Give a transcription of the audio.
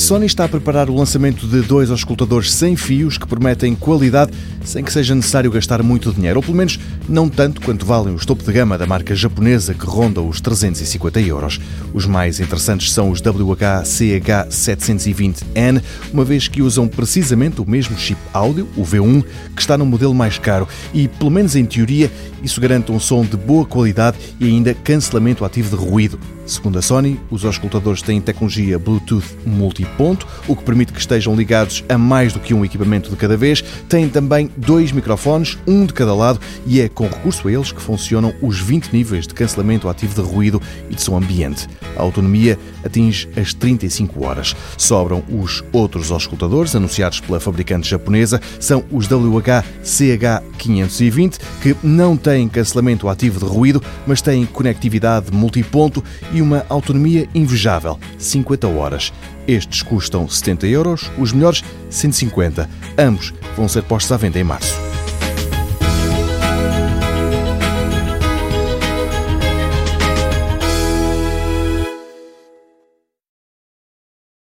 Sony está a preparar o lançamento de dois auscultadores sem fios que prometem qualidade sem que seja necessário gastar muito dinheiro, ou pelo menos não tanto quanto valem os topo de gama da marca japonesa que ronda os 350 euros. Os mais interessantes são os WH-CH720N, uma vez que usam precisamente o mesmo chip áudio, o V1, que está no modelo mais caro e, pelo menos em teoria, isso garante um som de boa qualidade e ainda cancelamento ativo de ruído. Segundo a Sony, os auscultadores têm tecnologia Bluetooth multiponto, o que permite que estejam ligados a mais do que um equipamento de cada vez. Têm também dois microfones, um de cada lado, e é com recurso a eles que funcionam os 20 níveis de cancelamento ativo de ruído e de som ambiente. A autonomia atinge as 35 horas. Sobram os outros auscultadores anunciados pela fabricante japonesa, são os WH-CH520, que não têm cancelamento ativo de ruído, mas têm conectividade multiponto e uma autonomia invejável, 50 horas. Estes custam 70 euros, os melhores 150. Ambos vão ser postos à venda em março.